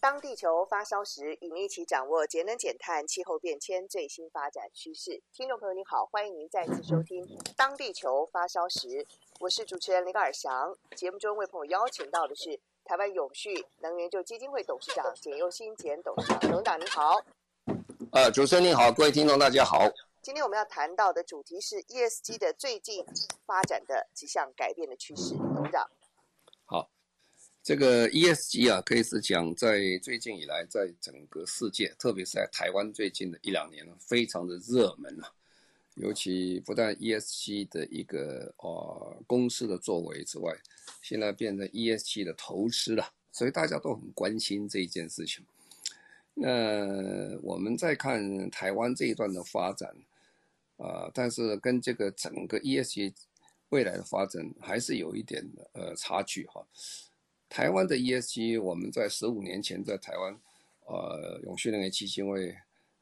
当地球发烧时，与您一起掌握节能减碳、气候变迁最新发展趋势。听众朋友您好，欢迎您再次收听《当地球发烧时》，我是主持人林尔翔。节目中为朋友邀请到的是台湾永续能源就基金会董事长简又新简董事长，董事长您好。呃，主持人您好，各位听众大家好。今天我们要谈到的主题是 ESG 的最近发展的几项改变的趋势，董事长。这个 ESG 啊，可以是讲在最近以来，在整个世界，特别是在台湾最近的一两年，非常的热门了。尤其不但 ESG 的一个呃公司的作为之外，现在变成 ESG 的投资了，所以大家都很关心这一件事情。那我们再看台湾这一段的发展。啊、但是跟这个整个 ESG 未来的发展还是有一点呃差距哈。台湾的 ESG，我们在十五年前在台湾，呃，永续能源基金会，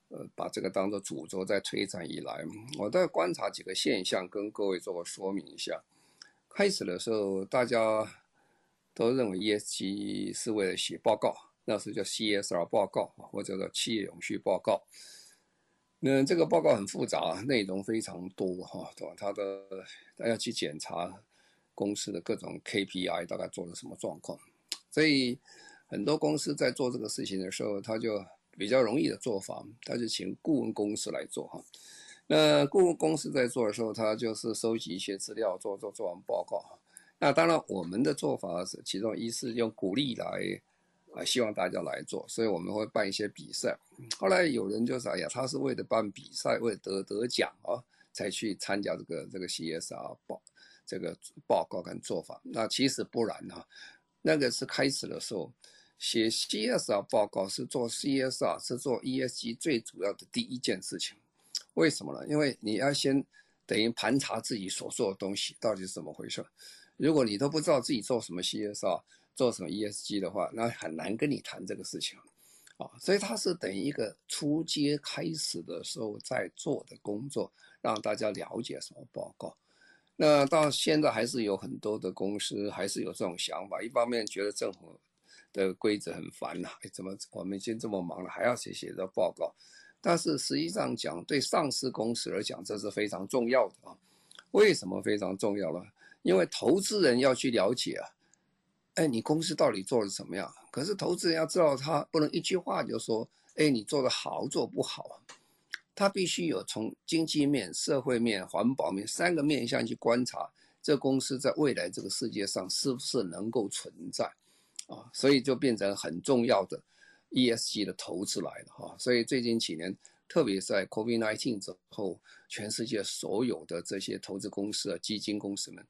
呃，把这个当做主轴在推展以来，我在观察几个现象，跟各位做个说明一下。开始的时候，大家都认为 ESG 是为了写报告，那时叫 CSR 报告或者叫企业永续报告。那这个报告很复杂，内容非常多哈，对吧？他的他要去检查公司的各种 KPI，大概做了什么状况。所以很多公司在做这个事情的时候，他就比较容易的做法，他就请顾问公司来做哈。那顾问公司在做的时候，他就是收集一些资料，做做做完报告。那当然，我们的做法是其中一是用鼓励来。啊，希望大家来做，所以我们会办一些比赛。后来有人就说：“哎呀，他是为了办比赛，为了得得奖啊，才去参加这个这个 CSR 报这个报告跟做法。”那其实不然哈，那个是开始的时候写 CSR 报告是做 CSR 是做 ESG 最主要的第一件事情。为什么呢？因为你要先等于盘查自己所做的东西到底是怎么回事。如果你都不知道自己做什么 CSR，做什么 ESG 的话，那很难跟你谈这个事情，啊，所以它是等于一个初阶开始的时候在做的工作，让大家了解什么报告。那到现在还是有很多的公司还是有这种想法，一方面觉得政府的规则很烦呐，怎么我们已经这么忙了，还要写写这报告？但是实际上讲，对上市公司而讲，这是非常重要的啊。为什么非常重要呢？因为投资人要去了解啊。哎，你公司到底做的怎么样？可是投资人要知道，他不能一句话就说，哎，你做的好，做不好。他必须有从经济面、社会面、环保面三个面向去观察，这公司在未来这个世界上是不是能够存在啊？所以就变成很重要的 ESG 的投资来了哈。所以最近几年，特别在 COVID-19 之后，全世界所有的这些投资公司啊、基金公司们，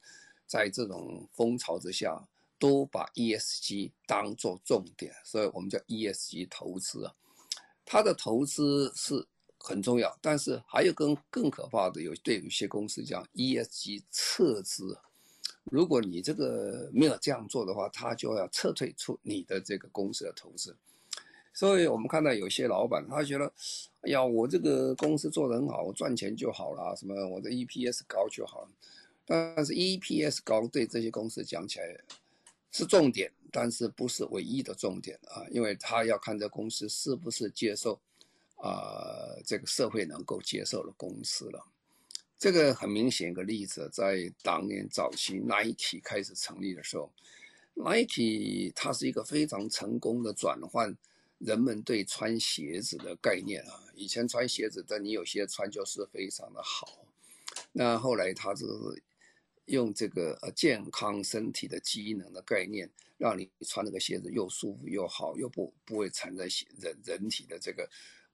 在这种风潮之下。都把 ESG 当做重点，所以我们叫 ESG 投资啊。它的投资是很重要，但是还有更更可怕的，有对有些公司讲 ESG 撤资。如果你这个没有这样做的话，他就要撤退出你的这个公司的投资。所以我们看到有些老板，他觉得，哎呀，我这个公司做得很好，我赚钱就好了，什么我的 EPS 高就好了。但是 EPS 高对这些公司讲起来，是重点，但是不是唯一的重点啊，因为他要看这公司是不是接受，呃，这个社会能够接受的公司了。这个很明显一个例子，在当年早期 Nike 开始成立的时候，Nike 它是一个非常成功的转换人们对穿鞋子的概念啊。以前穿鞋子的你有些穿就是非常的好，那后来它是。用这个呃健康身体的机能的概念，让你穿那个鞋子又舒服又好，又不不会产生人人体的这个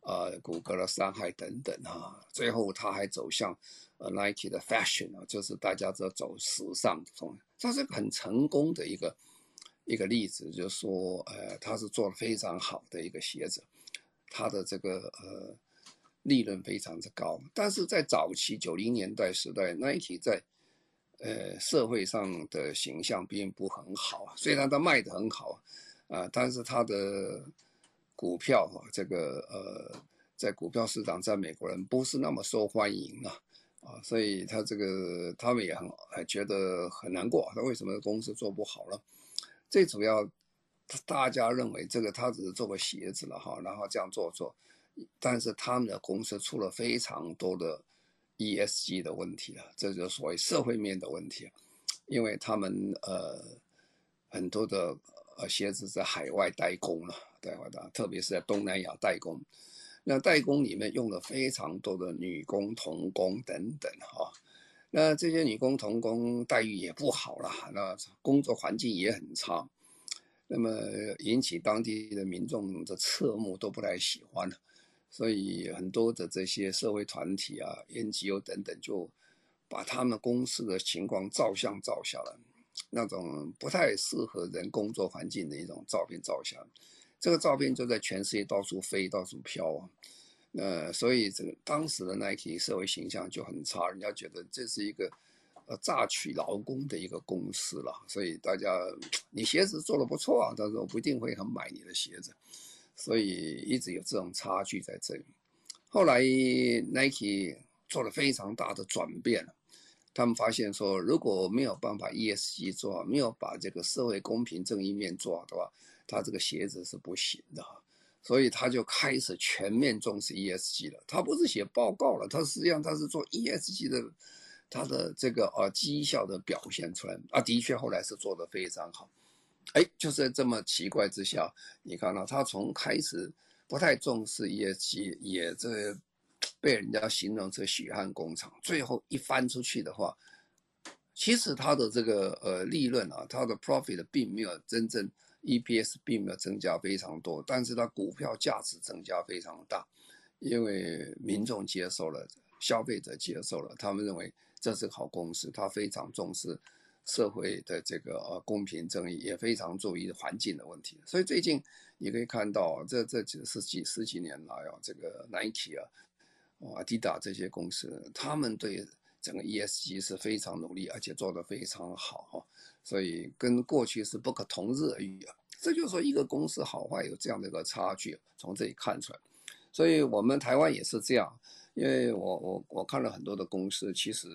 呃骨骼的伤害等等啊。最后他还走向呃 Nike 的 fashion 啊，就是大家都走时尚风，这是很成功的一个一个例子，就是说，呃，他是做的非常好的一个鞋子，他的这个呃利润非常之高。但是在早期九零年代时代，Nike 在呃社会上的形象并不很好，虽然他卖的很好啊，但是他的股票啊，这个呃在股票市场在美国人不是那么受欢迎啊。啊，所以他这个他们也很还觉得很难过，他为什么公司做不好了？最主要，大家认为这个他只是做个鞋子了哈，然后这样做做，但是他们的公司出了非常多的 ESG 的问题了，这就是所谓社会面的问题，因为他们呃很多的呃鞋子在海外代工了，对吧？特别是在东南亚代工。那代工里面用了非常多的女工、童工等等哈，那这些女工、童工待遇也不好了，那工作环境也很差，那么引起当地的民众的侧目都不太喜欢，所以很多的这些社会团体啊、NGO 等等，就把他们公司的情况照相照下来，那种不太适合人工作环境的一种照片照下来。这个照片就在全世界到处飞，到处飘啊，呃，所以这个当时的 Nike 社会形象就很差，人家觉得这是一个呃榨取劳工的一个公司了。所以大家，你鞋子做的不错啊，但是我不一定会很买你的鞋子，所以一直有这种差距在这里。后来 Nike 做了非常大的转变，他们发现说，如果没有办法 ESG 做好，没有把这个社会公平正义面做好的话，他这个鞋子是不行的，所以他就开始全面重视 ESG 了。他不是写报告了，他实际上他是做 ESG 的，他的这个啊绩效的表现出来啊，的确后来是做得非常好。哎，就是在这么奇怪之下，你看到他从开始不太重视 ESG，也这被人家形容成血汗工厂，最后一翻出去的话，其实他的这个呃利润啊，他的 profit 并没有真正。EPS 并没有增加非常多，但是它股票价值增加非常大，因为民众接受了，消费者接受了，他们认为这是好公司，它非常重视社会的这个呃公平正义，也非常注意环境的问题。所以最近你可以看到，这这几十几十几年来啊，这个 Nike 啊、阿迪达这些公司，他们对整个 ESG 是非常努力，而且做得非常好。所以跟过去是不可同日而语啊，这就是说一个公司好坏有这样的一个差距，从这里看出来。所以我们台湾也是这样，因为我我我看了很多的公司，其实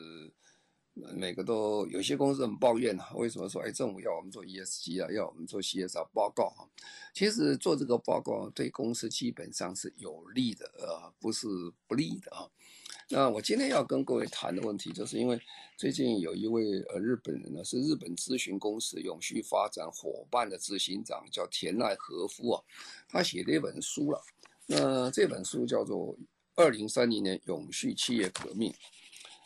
每个都有些公司很抱怨啊，为什么说哎政府要我们做 ESG 啊，要我们做 CSR 报告啊？其实做这个报告对公司基本上是有利的，呃，不是不利的啊。那我今天要跟各位谈的问题，就是因为最近有一位呃日本人呢，是日本咨询公司永续发展伙伴的执行长，叫田奈和夫啊，他写了一本书了。那这本书叫做《二零三零年永续企业革命》，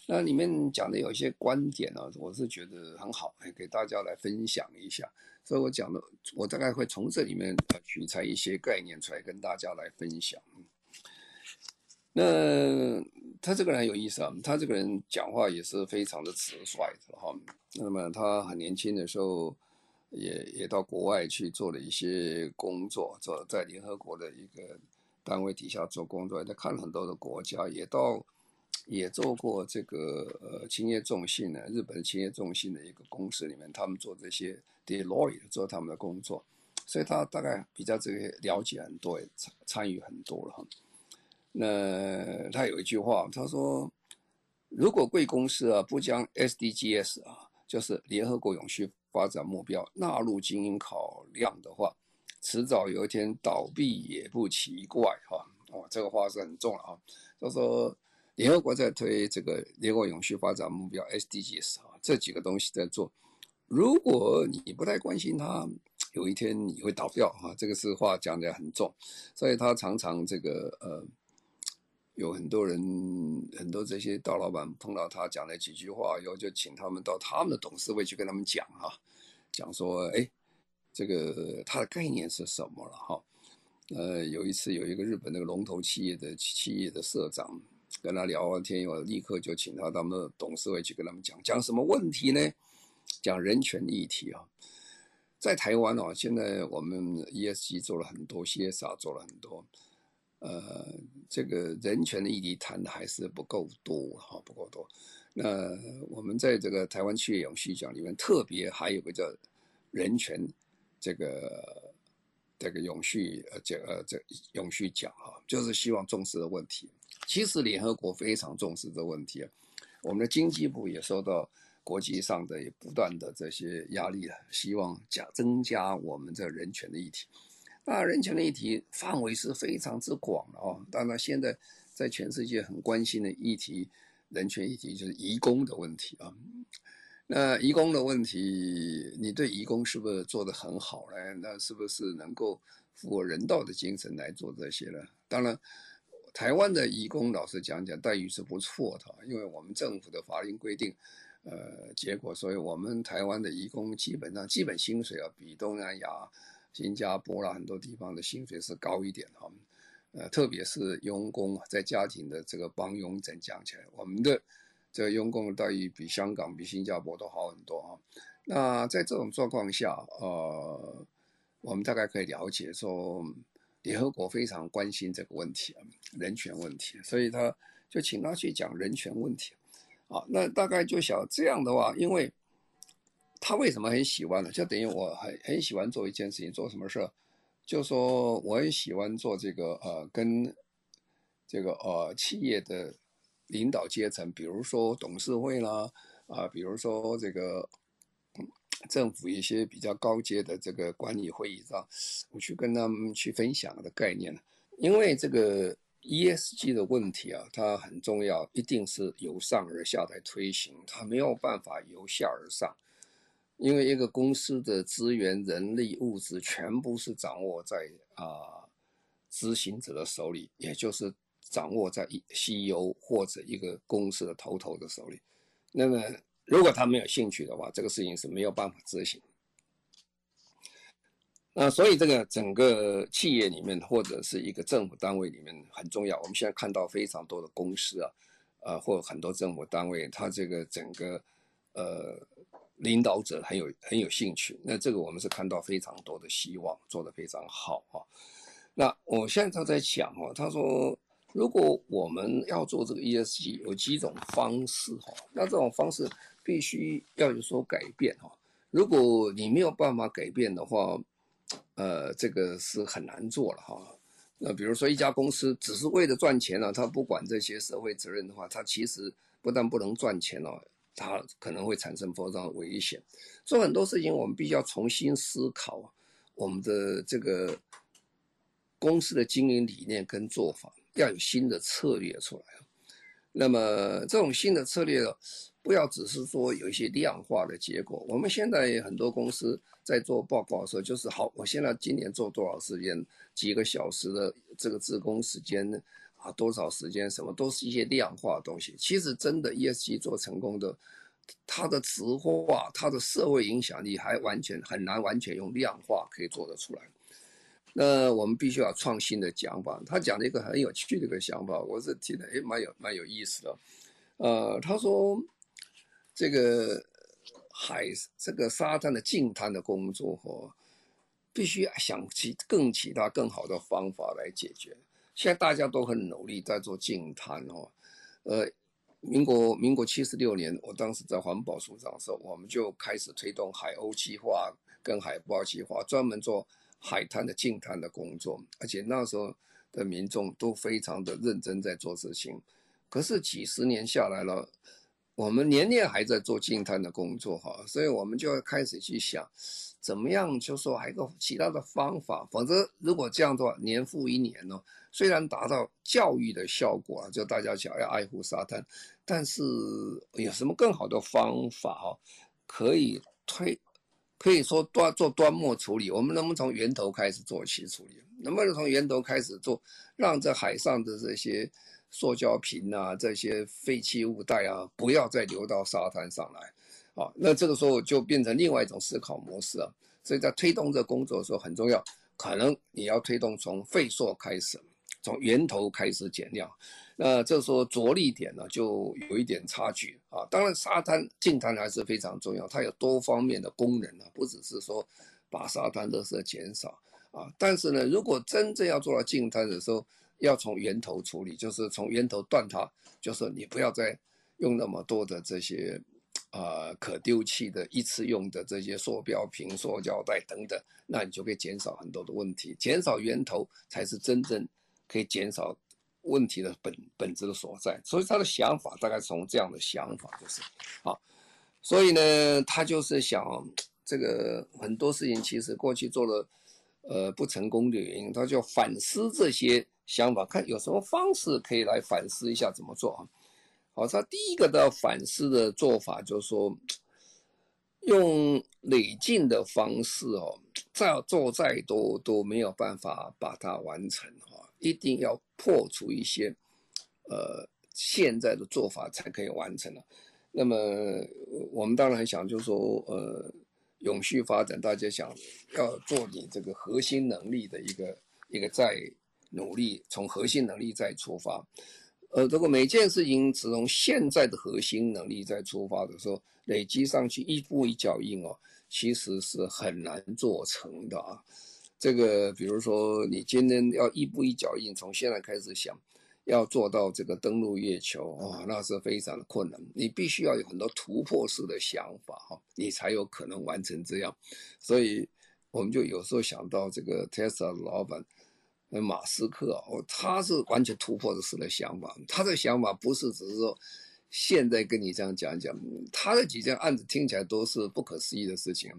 那里面讲的有一些观点呢，我是觉得很好，给大家来分享一下。所以我讲的，我大概会从这里面取材一些概念出来跟大家来分享。那他这个人很有意思啊，他这个人讲话也是非常的直率的哈。那么他很年轻的时候也，也到国外去做了一些工作，做在联合国的一个单位底下做工作，他看了很多的国家，也到也做过这个呃青叶重信的日本青叶重信的一个公司里面，他们做这些 deal 做他们的工作，所以他大概比较这个了解很多，也参参与很多了哈。那他有一句话，他说：“如果贵公司啊不将 SDGs 啊，就是联合国永续发展目标纳入经营考量的话，迟早有一天倒闭也不奇怪。”哈，哦，这个话是很重了啊。就说联合国在推这个联合国永续发展目标 SDGs 啊，这几个东西在做，如果你不太关心它，有一天你会倒掉哈。这个是话讲得很重，所以他常常这个呃。有很多人，很多这些大老板碰到他讲了几句话，以后就请他们到他们的董事会去跟他们讲哈，讲说，哎，这个他的概念是什么了哈？呃，有一次有一个日本那个龙头企业的企业的社长跟他聊完天以后，立刻就请他到他们的董事会去跟他们讲，讲什么问题呢？讲人权议题啊。在台湾哦，现在我们 ESG 做了很多，CSR 做了很多，呃，这个人权的议题谈的还是不够多哈，不够多。那我们在这个台湾企业永续奖里面，特别还有个叫人权这个这个永续呃这呃这永续奖哈，就是希望重视的问题。其实联合国非常重视这问题啊，我们的经济部也受到。国际上的不断的这些压力啊，希望加增加我们这人权的议题。那人权的议题范围是非常之广的哦。当然，现在在全世界很关心的议题，人权议题就是移工的问题啊。那移工的问题，你对移工是不是做得很好呢？那是不是能够符合人道的精神来做这些呢？当然，台湾的移工老实讲讲待遇是不错的，因为我们政府的法令规定。呃，结果，所以我们台湾的移工基本上基本薪水啊，比东南亚、新加坡啦很多地方的薪水是高一点哈。呃，特别是佣工在家庭的这个帮佣整讲起来，我们的这个佣工的待遇比香港、比新加坡都好很多哈。那在这种状况下，呃，我们大概可以了解说，联合国非常关心这个问题啊，人权问题，所以他就请他去讲人权问题。啊，那大概就想这样的话，因为他为什么很喜欢呢？就等于我很很喜欢做一件事情，做什么事？就说我很喜欢做这个呃，跟这个呃企业的领导阶层，比如说董事会啦，啊，比如说这个政府一些比较高阶的这个管理会议上，我去跟他们去分享的概念，因为这个。ESG 的问题啊，它很重要，一定是由上而下来推行，它没有办法由下而上，因为一个公司的资源、人力、物质全部是掌握在啊、执行者的手里，也就是掌握在 CEO 或者一个公司的头头的手里。那么，如果他没有兴趣的话，这个事情是没有办法执行。那所以这个整个企业里面或者是一个政府单位里面很重要。我们现在看到非常多的公司啊，呃，或很多政府单位，它这个整个呃领导者很有很有兴趣。那这个我们是看到非常多的希望，做得非常好啊。那我现在他在讲哦，他说如果我们要做这个 ESG，有几种方式哈，那这种方式必须要有所改变哈。如果你没有办法改变的话，呃，这个是很难做了哈。那比如说一家公司只是为了赚钱呢，他不管这些社会责任的话，他其实不但不能赚钱哦，它可能会产生非常危险。所以很多事情我们必须要重新思考我们的这个公司的经营理念跟做法，要有新的策略出来。那么这种新的策略，不要只是说有一些量化的结果。我们现在很多公司。在做报告的时候，就是好，我现在今年做多少时间，几个小时的这个自工时间呢啊，多少时间，什么都是一些量化的东西。其实真的 ESG 做成功的，它的质化，它的社会影响力还完全很难完全用量化可以做得出来。那我们必须要创新的讲法。他讲了一个很有趣的一个想法，我是听得诶蛮有蛮有意思的。呃，他说这个。海这个沙滩的净滩的工作哦，必须想其更其他更好的方法来解决。现在大家都很努力在做净滩哦。呃，民国民国七十六年，我当时在环保署长的时候，我们就开始推动海鸥计划跟海豹计划，专门做海滩的净滩的工作。而且那时候的民众都非常的认真在做事情。可是几十年下来了。我们年年还在做净滩的工作哈，所以我们就要开始去想，怎么样就说还有个其他的方法，否则如果这样的话，年复一年呢，虽然达到教育的效果啊，就大家想要爱护沙滩，但是有什么更好的方法哦，可以推，可以说端做端末处理，我们能不能从源头开始做起处理？能不能从源头开始做，让这海上的这些。塑胶瓶啊，这些废弃物袋啊，不要再流到沙滩上来，啊，那这个时候就变成另外一种思考模式啊。所以在推动这工作的时候很重要，可能你要推动从废塑开始，从源头开始减量。那这时候着力点呢，就有一点差距啊。当然，沙滩净滩还是非常重要，它有多方面的功能啊，不只是说把沙滩垃圾减少啊。但是呢，如果真正要做到净滩的时候，要从源头处理，就是从源头断它，就是你不要再用那么多的这些、呃、可丢弃的一次用的这些塑料瓶、塑胶袋等等，那你就可以减少很多的问题。减少源头才是真正可以减少问题的本本质的所在。所以他的想法大概从这样的想法就是啊，所以呢，他就是想这个很多事情其实过去做了呃不成功的原因，他就反思这些。想法看有什么方式可以来反思一下怎么做啊？好，他第一个的反思的做法就是说，用累进的方式哦，再做再多都没有办法把它完成哈，一定要破除一些呃现在的做法才可以完成了。那么我们当然想就是说呃永续发展，大家想要做你这个核心能力的一个一个在。努力从核心能力再出发，呃，如果每件事情只从现在的核心能力再出发的时候，累积上去一步一脚印哦，其实是很难做成的啊。这个比如说，你今天要一步一脚印，从现在开始想要做到这个登陆月球啊，那是非常的困难。你必须要有很多突破式的想法哈，你才有可能完成这样。所以我们就有时候想到这个 Tesla 老板。马斯克哦，他是完全突破式的想法。他的想法不是只是说现在跟你这样讲讲，他的几件案子听起来都是不可思议的事情。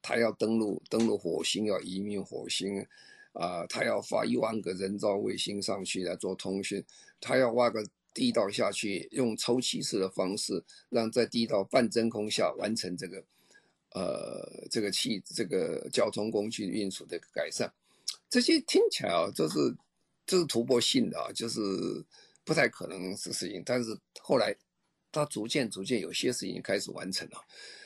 他要登陆登陆火星，要移民火星，啊、他要发一万个人造卫星上去来做通讯，他要挖个地道下去，用抽气式的方式，让在地道半真空下完成这个，呃，这个气这个交通工具运输的改善。这些听起来啊，就是这是突破性的啊，就是不太可能是事情。但是后来，他逐渐逐渐有些事情开始完成了。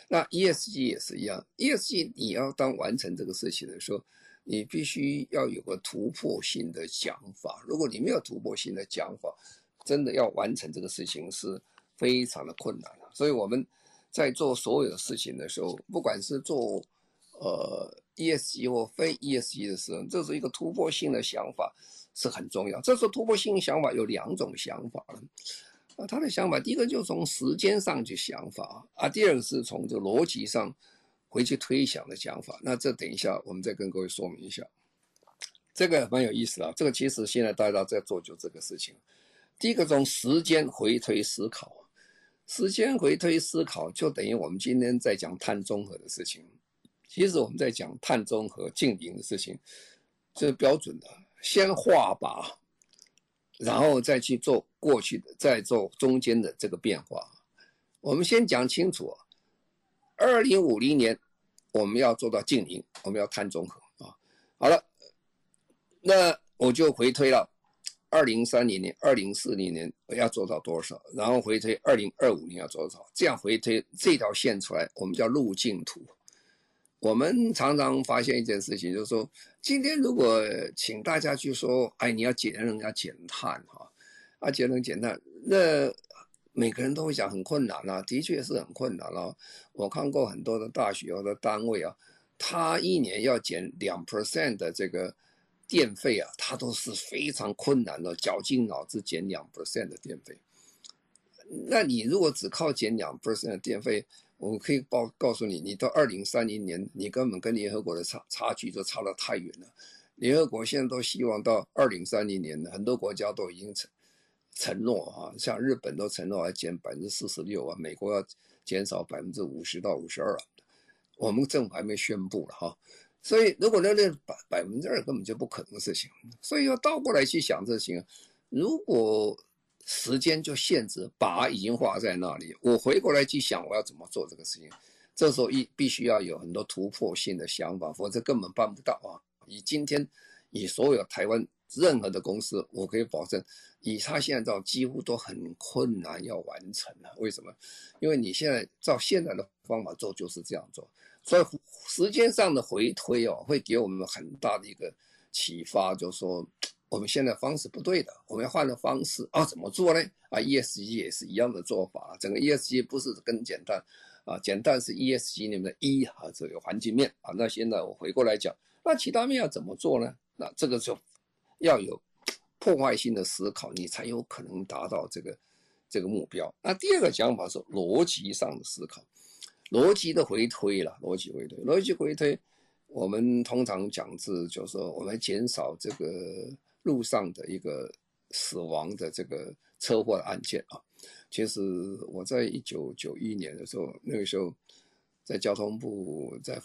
那 ESG 也是一样，ESG 你要当完成这个事情的时候，你必须要有个突破性的讲法。如果你没有突破性的讲法，真的要完成这个事情是非常的困难的。所以我们在做所有的事情的时候，不管是做呃。ESG 或非 ESG 的时候，这是一个突破性的想法是很重要。这时候突破性想法有两种想法啊，他的想法第一个就从时间上去想法啊，第二个是从这逻辑上回去推想的想法。那这等一下我们再跟各位说明一下，这个蛮有意思啊。这个其实现在大家在做就这个事情。第一个从时间回推思考，时间回推思考就等于我们今天在讲碳中和的事情。其实我们在讲碳中和净零的事情，这是标准的，先画靶，然后再去做过去的，再做中间的这个变化。我们先讲清楚，二零五零年我们要做到净零，我们要碳中和啊。好了，那我就回推了，二零三零年、二零四零年我要做到多少，然后回推二零二五年要做多少，这样回推这条线出来，我们叫路径图。我们常常发现一件事情，就是说，今天如果请大家去说，哎，你要节能，要减碳，哈，啊，节能减碳，那每个人都会讲很困难啊，的确是很困难了。我看过很多的大学或者单位啊，他一年要减两 percent 的这个电费啊，他都是非常困难的，绞尽脑汁减两 percent 的电费。那你如果只靠减两 percent 的电费，我可以报告诉你，你到二零三零年，你根本跟联合国的差差距就差得太远了。联合国现在都希望到二零三零年，很多国家都已经承承诺啊，像日本都承诺要减百分之四十六啊，美国要减少百分之五十到五十二，我们政府还没宣布了哈。所以如果那那百百分之二根本就不可能的事情，所以要倒过来去想这些，如果。时间就限制，把已经画在那里。我回过来去想，我要怎么做这个事情？这时候一必须要有很多突破性的想法，否则根本办不到啊！以今天，以所有台湾任何的公司，我可以保证，以他现在照几乎都很困难要完成了。为什么？因为你现在照现在的方法做就是这样做，所以时间上的回推哦，会给我们很大的一个启发，就是说。我们现在方式不对的，我们要换个方式啊？怎么做呢？啊，ESG 也是一样的做法。整个 ESG 不是更简单，啊，简单是 ESG 里面的一啊，这个环境面啊。那现在我回过来讲，那其他面要怎么做呢？那这个就要有破坏性的思考，你才有可能达到这个这个目标。那第二个讲法是逻辑上的思考，逻辑的回推了，逻辑回推，逻辑回推。我们通常讲是，就是说我们减少这个路上的一个死亡的这个车祸的案件啊。其实我在一九九一年的时候，那个时候在交通部在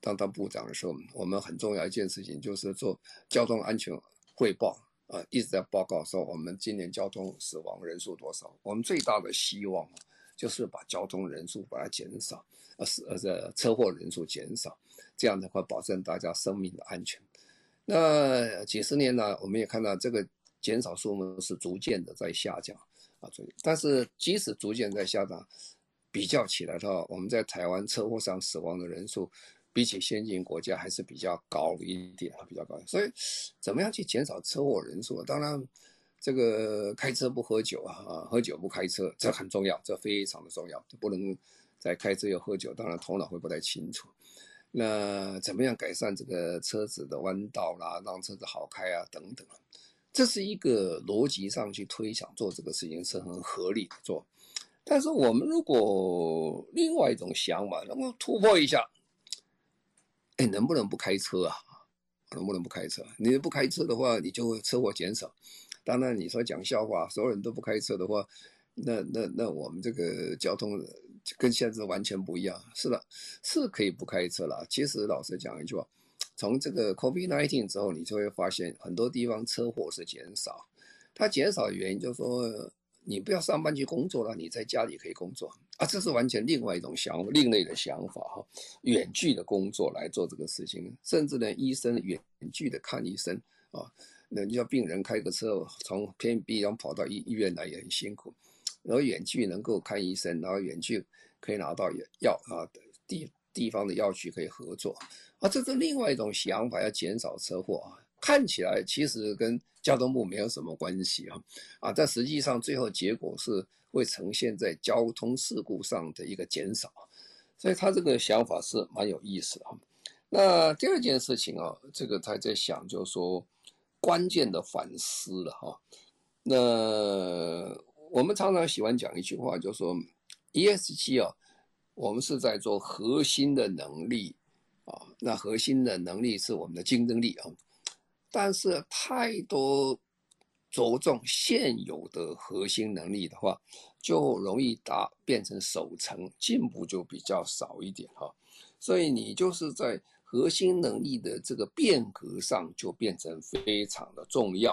当当部长的时候，我们很重要一件事情就是做交通安全汇报啊，一直在报告说我们今年交通死亡人数多少。我们最大的希望就是把交通人数把它减少，呃，死呃这车祸人数减少。这样的话，保证大家生命的安全。那几十年呢，我们也看到这个减少数目是逐渐的在下降啊。但是即使逐渐在下降，比较起来的话，我们在台湾车祸上死亡的人数，比起先进国家还是比较高一点，比较高。所以，怎么样去减少车祸人数？当然，这个开车不喝酒啊，喝酒不开车，这很重要，这非常的重要，不能在开车又喝酒，当然头脑会不太清楚。那怎么样改善这个车子的弯道啦，让车子好开啊，等等，这是一个逻辑上去推想做这个事情是很合理的做。但是我们如果另外一种想法，能够突破一下，哎，能不能不开车啊？能不能不开车？你不开车的话，你就会车祸减少。当然，你说讲笑话，所有人都不开车的话，那那那我们这个交通。跟现在完全不一样，是的，是可以不开车了。其实老实讲一句话，从这个 COVID-19 之后，你就会发现很多地方车祸是减少。它减少的原因就是说，你不要上班去工作了，你在家里可以工作啊，这是完全另外一种想，另类的想法哈。远距的工作来做这个事情，甚至呢，医生远距的看医生啊，那你要病人开个车从偏僻地方跑到医医院来也很辛苦。然后远距能够看医生，然后远距可以拿到药啊，地地方的药局可以合作啊，这是另外一种想法，要减少车祸啊。看起来其实跟交通部没有什么关系啊，啊，但实际上最后结果是会呈现在交通事故上的一个减少，所以他这个想法是蛮有意思的啊。那第二件事情啊，这个他在想就是说关键的反思了哈，那。我们常常喜欢讲一句话，就是说 ESG 啊，我们是在做核心的能力啊，那核心的能力是我们的竞争力啊，但是太多着重现有的核心能力的话，就容易达变成守成，进步就比较少一点哈。所以你就是在核心能力的这个变革上，就变成非常的重要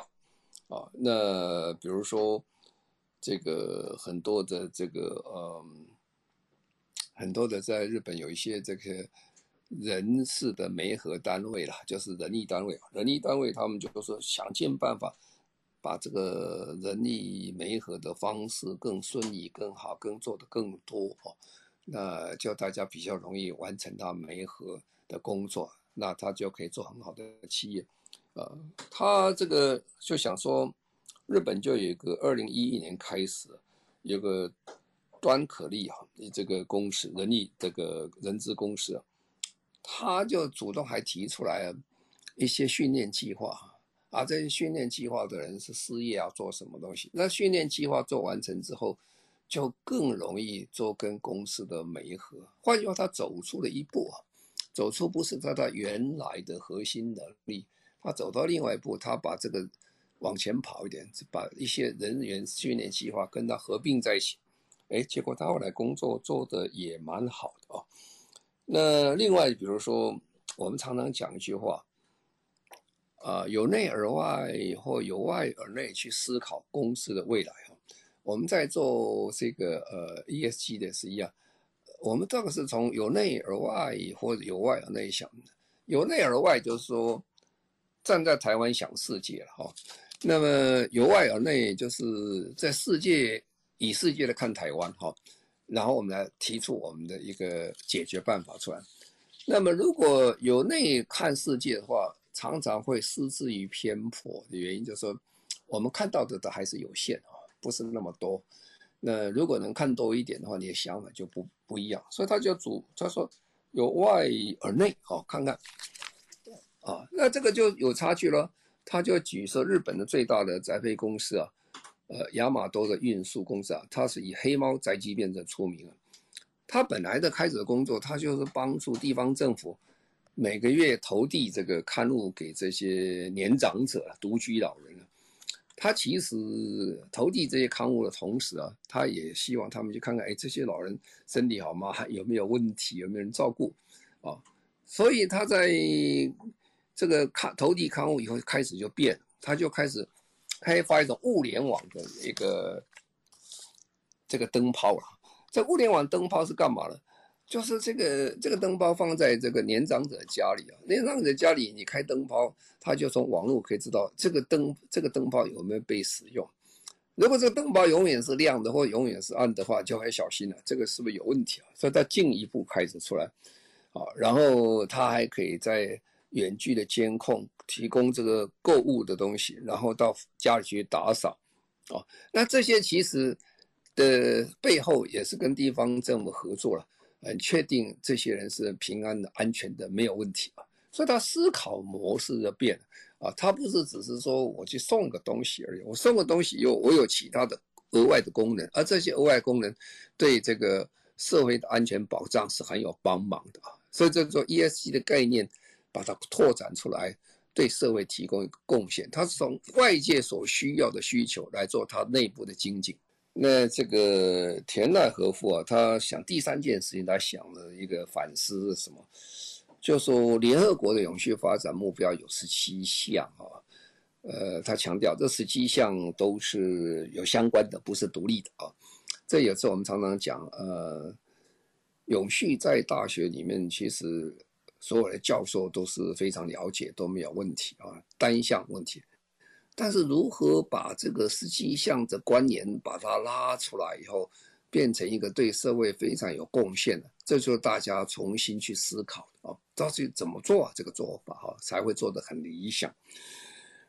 啊。那比如说。这个很多的这个嗯，很多的在日本有一些这个人事的媒合单位啦，就是人力单位，人力单位他们就是说想尽办法把这个人力媒合的方式更顺利、更好、更做得更多哦，那就大家比较容易完成他媒合的工作，那他就可以做很好的企业，呃，他这个就想说。日本就有一个二零一一年开始，有个端可力哈，你这个公司人力这个人资公司啊，他就主动还提出来一些训练计划啊，这些训练计划的人是失业要做什么东西？那训练计划做完成之后，就更容易做跟公司的媒合。换句话，他走出了一步啊，走出不是他的原来的核心能力，他走到另外一步，他把这个。往前跑一点，把一些人员训练计划跟他合并在一起，哎，结果他后来工作做得也蛮好的哦。那另外，比如说，我们常常讲一句话，啊，由内而外或由外而内去思考公司的未来哈。我们在做这个呃 ESG 的是一样，我们这个是从由内而外或者由外而内想的。由内而外就是说，站在台湾想世界了哈。那么由外而内，就是在世界以世界的看台湾哈，然后我们来提出我们的一个解决办法出来。那么如果由内看世界的话，常常会失之于偏颇的原因，就是说我们看到的都还是有限啊，不是那么多。那如果能看多一点的话，你的想法就不不一样。所以他就主他说由外而内，好、哦、看看，啊，那这个就有差距了。他就举说日本的最大的宅配公司啊，呃，亚马多的运输公司啊，它是以黑猫宅急便的出名啊。他本来的开始的工作，他就是帮助地方政府每个月投递这个刊物给这些年长者、独居老人。他其实投递这些刊物的同时啊，他也希望他们去看看，哎，这些老人身体好吗？有没有问题？有没有人照顾？啊，所以他在这个看投递刊物以后开始就变，他就开始开发一种物联网的一个这个灯泡了。这物联网灯泡是干嘛的？就是这个这个灯泡放在这个年长者家里啊，年长者家里你开灯泡，他就从网络可以知道这个灯这个灯泡有没有被使用。如果这个灯泡永远是亮的或永远是暗的话，就很小心了，这个是不是有问题啊？所以他进一步开始出来，啊，然后他还可以在远距的监控，提供这个购物的东西，然后到家里去打扫，啊，那这些其实的背后也是跟地方政府合作了。很确定这些人是平安的、安全的，没有问题啊，所以他思考模式就变了啊，他不是只是说我去送个东西而已，我送个东西又我有其他的额外的功能，而这些额外功能对这个社会的安全保障是很有帮忙的啊，所以这种 ESG 的概念把它拓展出来，对社会提供一个贡献，它是从外界所需要的需求来做它内部的精进。那这个田奈和夫啊，他想第三件事情，他想了一个反思是什么？就说联合国的永续发展目标有十七项啊，呃，他强调这十七项都是有相关的，不是独立的啊。这也是我们常常讲，呃，永续在大学里面其实所有的教授都是非常了解，都没有问题啊，单项问题。但是如何把这个十七项的观念把它拉出来以后，变成一个对社会非常有贡献的，这就是大家重新去思考啊，到底怎么做啊这个做法哈，才会做得很理想。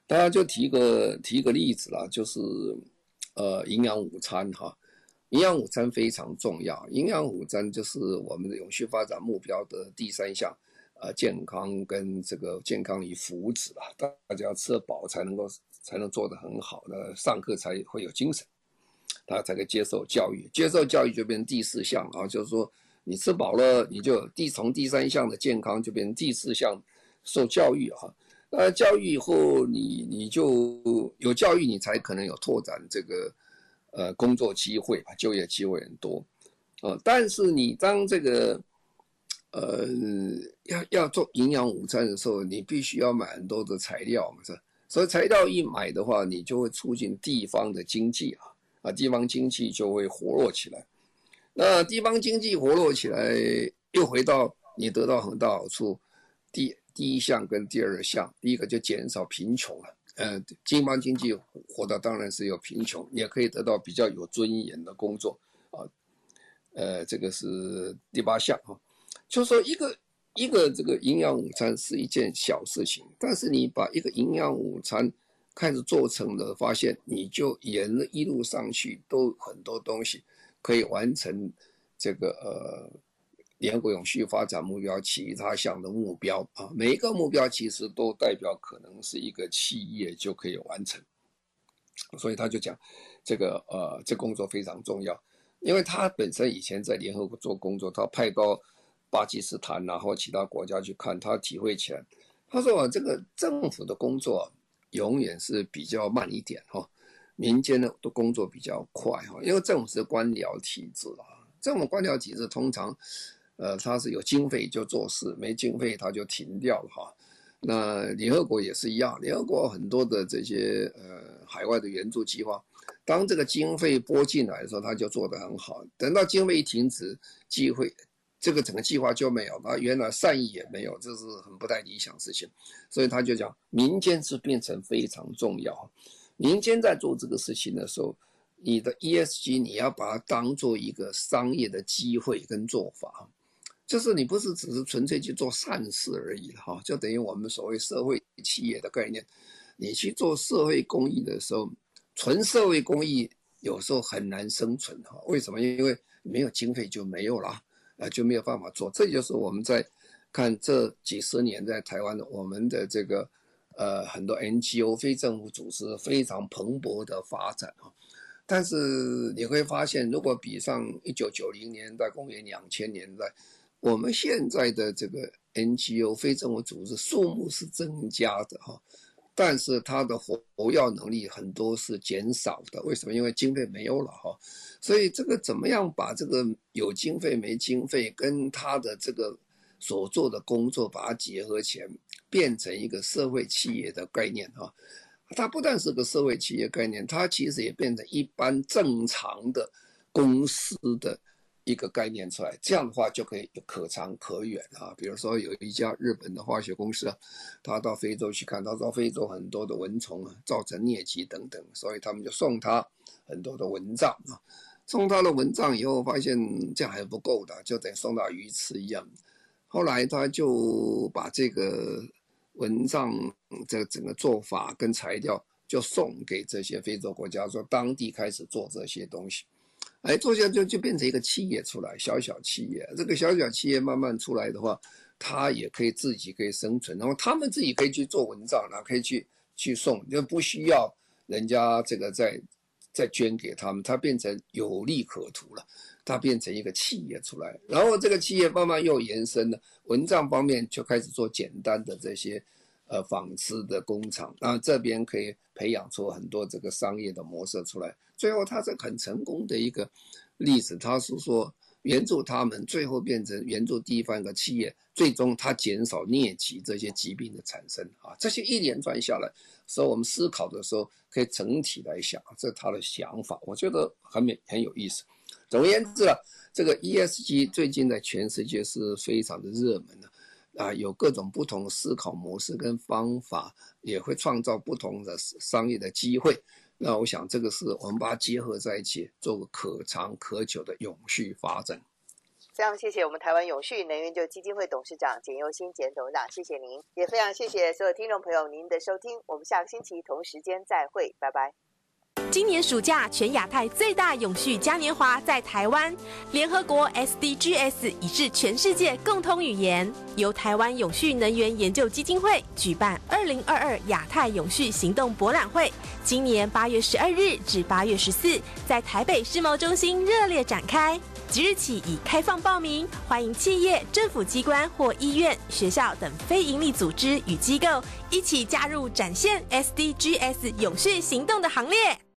大家就提个提个例子啦，就是呃营养午餐哈，营养午餐非常重要，营养午餐就是我们的永续发展目标的第三项，呃健康跟这个健康与福祉啊，大家要吃得饱才能够。才能做得很好，那上课才会有精神，他才可以接受教育。接受教育就变成第四项啊，就是说你吃饱了，你就第从第三项的健康就变成第四项受教育啊。那教育以后你，你就有教育，你才可能有拓展这个呃工作机会吧，就业机会很多啊。但是你当这个呃要要做营养午餐的时候，你必须要买很多的材料嘛，是？所以材料一买的话，你就会促进地方的经济啊，啊，地方经济就会活络起来。那地方经济活络起来，又回到你得到很大好处。第第一项跟第二项，第一个就减少贫穷了。呃，地方经济活到当然是有贫穷，也可以得到比较有尊严的工作啊。呃，这个是第八项啊，就说一个。一个这个营养午餐是一件小事情，但是你把一个营养午餐开始做成了，发现你就沿了一路上去都很多东西可以完成这个呃联合国永续发展目标其他项的目标啊，每一个目标其实都代表可能是一个企业就可以完成，所以他就讲这个呃这工作非常重要，因为他本身以前在联合国做工作，他派到。巴基斯坦然后其他国家去看，他体会起来，他说啊，这个政府的工作永远是比较慢一点哈，民间的的工作比较快哈，因为政府是官僚体制啊，政府官僚体制通常，呃，他是有经费就做事，没经费他就停掉了哈。那联合国也是一样，联合国很多的这些呃海外的援助计划，当这个经费拨进来的时候，他就做得很好，等到经费一停止，机会。这个整个计划就没有了，原来善意也没有，这是很不太理想的事情，所以他就讲，民间是变成非常重要。民间在做这个事情的时候，你的 ESG 你要把它当做一个商业的机会跟做法，就是你不是只是纯粹去做善事而已哈，就等于我们所谓社会企业的概念，你去做社会公益的时候，纯社会公益。有时候很难生存哈。为什么？因为没有经费就没有了，啊，就没有办法做。这就是我们在看这几十年在台湾的我们的这个呃很多 NGO 非政府组织非常蓬勃的发展啊。但是你会发现，如果比上一九九零年代、公元两千年代，我们现在的这个 NGO 非政府组织数目是增加的哈，但是它的活跃能力很多是减少的。为什么？因为经费没有了哈。所以这个怎么样把这个有经费没经费跟他的这个所做的工作把它结合起来，变成一个社会企业的概念哈。它不但是个社会企业概念，它其实也变成一般正常的公司的一个概念出来。这样的话就可以可长可远啊。比如说有一家日本的化学公司，他到非洲去看，他说非洲很多的蚊虫啊造成疟疾等等，所以他们就送他很多的蚊帐啊。送他的蚊帐以后，发现这样还不够的，就等于送到鱼池一样。后来他就把这个。蚊帐这整个做法跟材料就送给这些非洲国家，说当地开始做这些东西，哎，做下就就变成一个企业出来，小小企业。这个小小企业慢慢出来的话，他也可以自己可以生存，然后他们自己可以去做蚊帐，然后可以去去送，就不需要人家这个再再捐给他们，他变成有利可图了。它变成一个企业出来，然后这个企业慢慢又延伸了，蚊帐方面就开始做简单的这些，呃，纺织的工厂，然后这边可以培养出很多这个商业的模式出来。最后，它是很成功的一个例子。他是说援助他们，最后变成援助地方的企业，最终它减少疟疾这些疾病的产生啊。这些一连串下来，所以我们思考的时候可以整体来想，这是他的想法，我觉得很美很有意思。总而言之啊，这个 ESG 最近在全世界是非常的热门的，啊有各种不同思考模式跟方法，也会创造不同的商业的机会。那我想这个是我们把它结合在一起，做个可长可久的永续发展。非常谢谢我们台湾永续能源就基金会董事长简又新简董事长，谢谢您，也非常谢谢所有听众朋友您的收听，我们下个星期同时间再会，拜拜。今年暑假，全亚太最大永续嘉年华在台湾。联合国 SDGs 已是全世界共通语言，由台湾永续能源研究基金会举办二零二二亚太永续行动博览会，今年八月十二日至八月十四，在台北世贸中心热烈展开。即日起已开放报名，欢迎企业、政府机关或医院、学校等非营利组织与机构一起加入展现 SDGs 永续行动的行列。